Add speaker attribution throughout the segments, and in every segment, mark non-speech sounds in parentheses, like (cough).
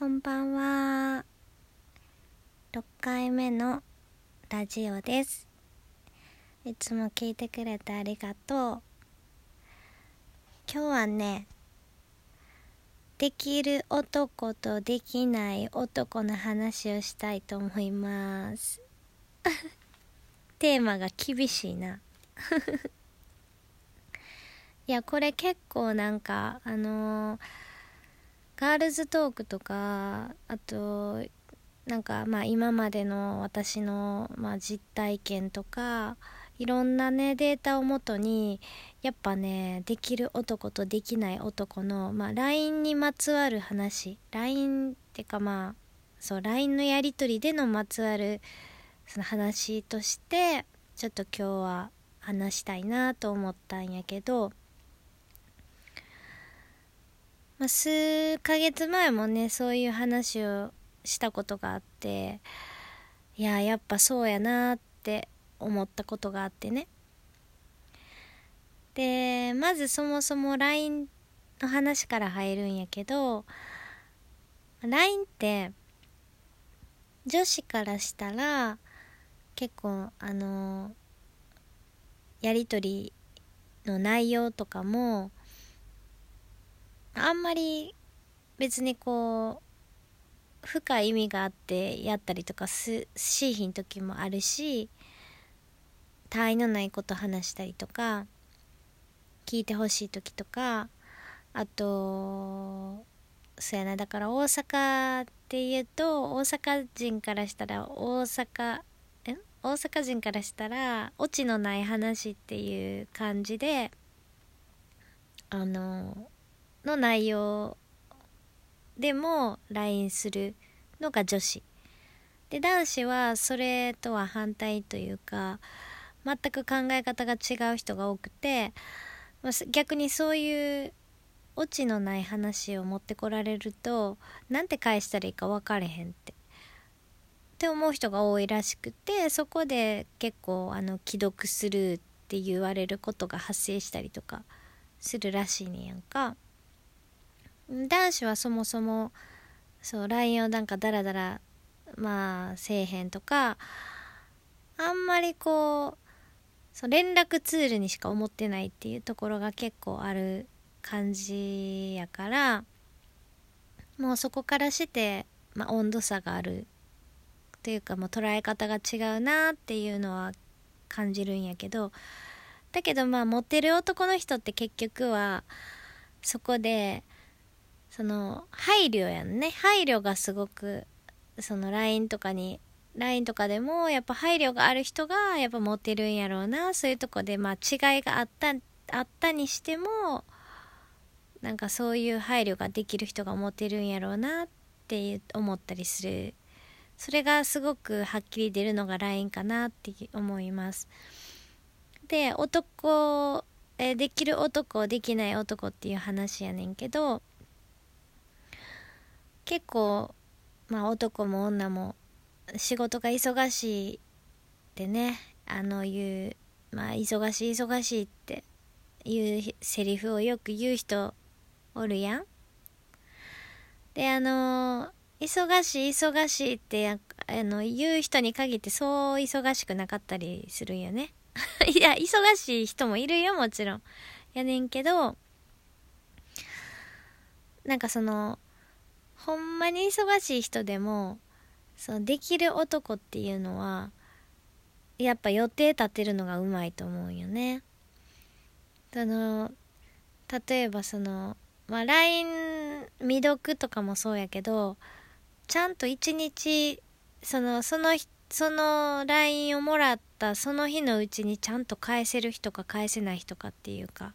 Speaker 1: こんばんは。6回目のラジオです。いつも聞いてくれてありがとう。今日はね、できる男とできない男の話をしたいと思います。(laughs) テーマが厳しいな。(laughs) いや、これ結構なんか、あのーガールズトークとかあとなんかまあ今までの私の、まあ、実体験とかいろんなねデータをもとにやっぱねできる男とできない男の、まあ、LINE にまつわる話。LINE ってかまあそう LINE のやり取りでのまつわるその話としてちょっと今日は話したいなと思ったんやけどまあ、数ヶ月前もねそういう話をしたことがあっていややっぱそうやなって思ったことがあってね。でまずそもそも LINE の話から入るんやけど LINE って女子からしたら結構あのやり取りの内容とかもあんまり別にこう深い意味があってやったりとかすしいひん時もあるし他愛のないこと話したりとか聞いてほしい時とかあとそうやなだから大阪っていうと大阪人からしたら大阪え？大阪人からしたらオチのない話っていう感じであのの内容でも LINE するのが女子で男子はそれとは反対というか全く考え方が違う人が多くて逆にそういうオチのない話を持ってこられるとなんて返したらいいか分かれへんってって思う人が多いらしくてそこで結構あの既読するって言われることが発生したりとかするらしいねやんか。男子はそもそもそう LINE をなんかダラダラまあせえへんとかあんまりこうそう連絡ツールにしか思ってないっていうところが結構ある感じやからもうそこからして、まあ、温度差があるというかもう捉え方が違うなっていうのは感じるんやけどだけどまあモテる男の人って結局はそこでその配慮やんね。配慮がすごくその LINE とかに LINE とかでもやっぱ配慮がある人がやっぱモテるんやろうな。そういうとこでまあ違いがあったあったにしてもなんかそういう配慮ができる人がモテるんやろうなって思ったりする。それがすごくはっきり出るのが LINE かなって思います。で男えできる男できない男っていう話やねんけど結構まあ男も女も仕事が忙しいってねあの言うまあ忙しい忙しいっていうセリフをよく言う人おるやん。であの忙しい忙しいってあの言う人に限ってそう忙しくなかったりするんよね。(laughs) いや忙しい人もいるよもちろん。やねんけどなんかそのほんまに忙しい人でもそのできる男っていうのはやっぱ予定立てるのがうまいと思うよね。その例えばその、まあ、LINE 未読とかもそうやけどちゃんと一日そのそのその LINE をもらったその日のうちにちゃんと返せる人か返せない人かっていうか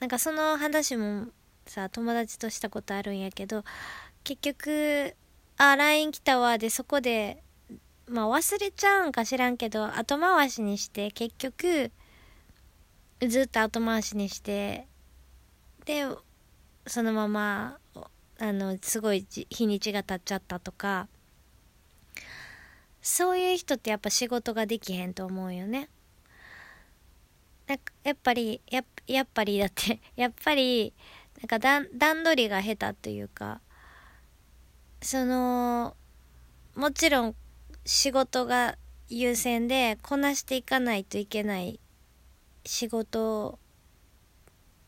Speaker 1: なんかその話もさ友達としたことあるんやけど結局「あ LINE 来たわ」でそこでまあ忘れちゃうんか知らんけど後回しにして結局ずっと後回しにしてでそのままあのすごい日にちが経っちゃったとかそういう人ってやっぱ仕事ができへんと思うよね。なんかやっぱりややっぱりだってやっぱりなんか段段取りが下手というかそのもちろん仕事が優先でこなしていかないといけない仕事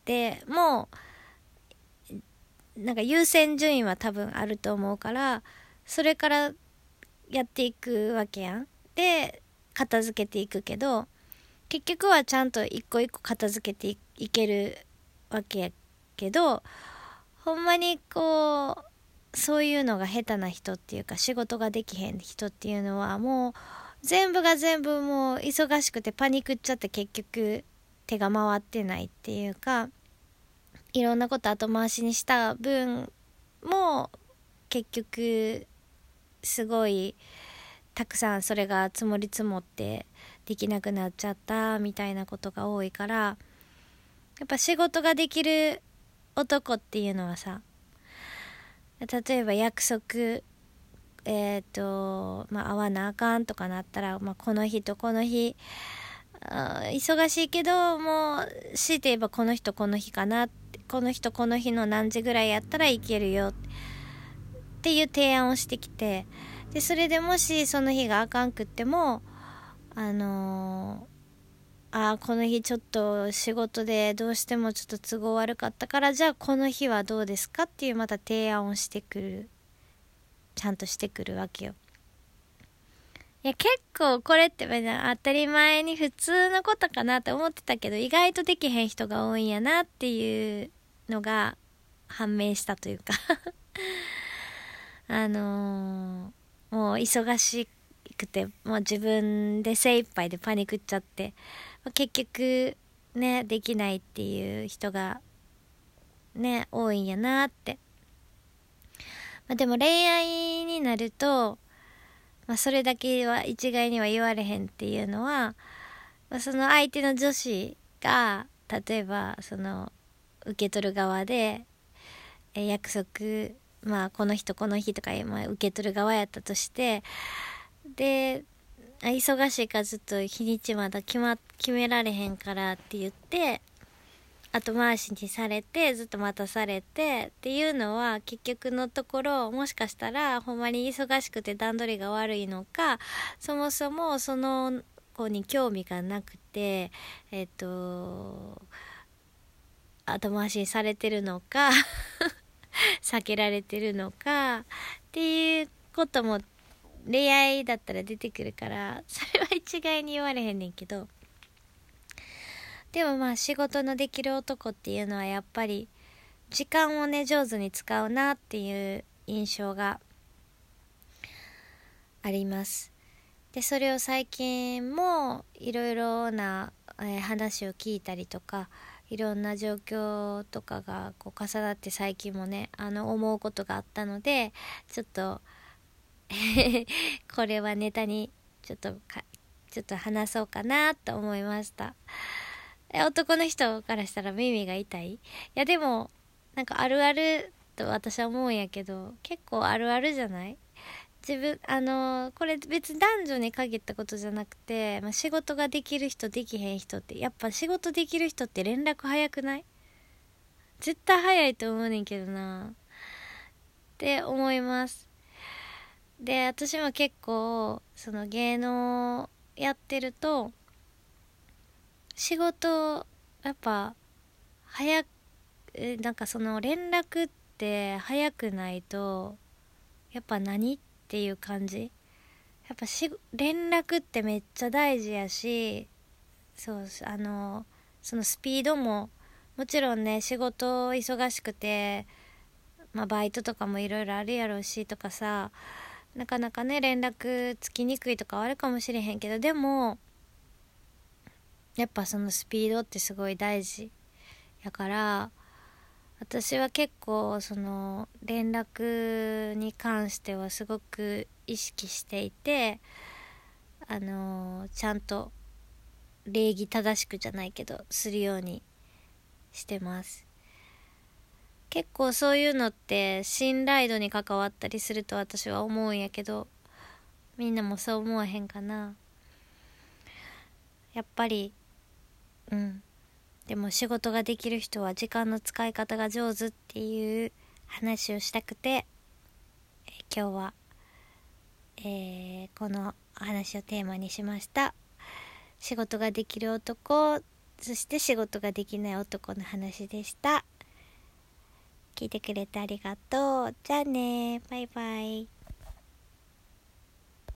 Speaker 1: でもなんか優先順位は多分あると思うからそれからやっていくわけやん。で片付けていくけど結局はちゃんと一個一個片付けていけるわけやけどほんまにこうそういうのが下手な人っていうか仕事ができへん人っていうのはもう全部が全部もう忙しくてパニックっちゃって結局手が回ってないっていうかいろんなこと後回しにした分も結局すごいたくさんそれが積もり積もってできなくなっちゃったみたいなことが多いからやっぱ仕事ができる男っていうのはさ例えば約束えっ、ー、とまあ会わなあかんとかなったら、まあ、この日とこの日忙しいけどもう強いて言えばこの人この日かなこの人この日の何時ぐらいやったらいけるよっていう提案をしてきてでそれでもしその日があかんくってもあのー、あこの日ちょっと仕事でどうしてもちょっと都合悪かったからじゃあこの日はどうですかっていうまた提案をしてくるちゃんとしてくるわけよ。いや結構これって当たり前に普通のことかなって思ってたけど意外とできへん人が多いんやなっていうのが判明したというか (laughs) あのー、もう忙しくくてもう自分で精一杯でパニクっちゃって結局ねできないっていう人がね多いんやなって、まあ、でも恋愛になるとまあ、それだけは一概には言われへんっていうのは、まあ、その相手の女子が例えばその受け取る側で、え約束まあこの人この日とか、まあ、受け取る側やったとしてで忙しいからずっと日にちまだ決,、ま、決められへんからって言って後回しにされてずっと待たされてっていうのは結局のところもしかしたらほんまに忙しくて段取りが悪いのかそもそもその子に興味がなくてえっ、と後回しにされてるのか (laughs) 避けられてるのかっていうことも恋愛だったら出てくるからそれは一概に言われへんねんけど。でもまあ仕事のできる男っていうのはやっぱり時間をね上手に使うなっていう印象があります。でそれを最近もいろいろな、えー、話を聞いたりとかいろんな状況とかがこう重なって最近もねあの思うことがあったのでちょっと (laughs) これはネタにちょっとかちょっと話そうかなと思いました。え。男の人からしたら耳が痛い？いやでもなんかあるあると私は思うんやけど結構あるあるじゃない？自分あのこれ別に男女に限ったことじゃなくて、まあ、仕事ができる人できへん人ってやっぱ仕事できる人って連絡早くない？絶対早いと思うねんけどな。って思います。で私も結構その芸能やってると仕事やっぱ早くなんかその連絡って早くないとやっぱ何っていう感じ？やっぱし連絡ってめっちゃ大事やしそうあのそのスピードももちろんね仕事忙しくて、まあ、バイトとかもいろいろあるやろうしとかさなかなかね連絡つきにくいとかはあるかもしれへんけどでもやっぱそのスピードってすごい大事やから私は結構その連絡に関してはすごく意識していてあのちゃんと礼儀正しくじゃないけどするようにしてます。結構そういうのって信頼度に関わったりすると私は思うんやけどみんなもそう思わへんかな。やっぱりうん。でも仕事ができる人は時間の使い方が上手っていう話をしたくて今日は、えー、この話をテーマにしました。仕事ができる男そして仕事ができない男の話でした。聞いてくれてありがとう。じゃあねバイバイ。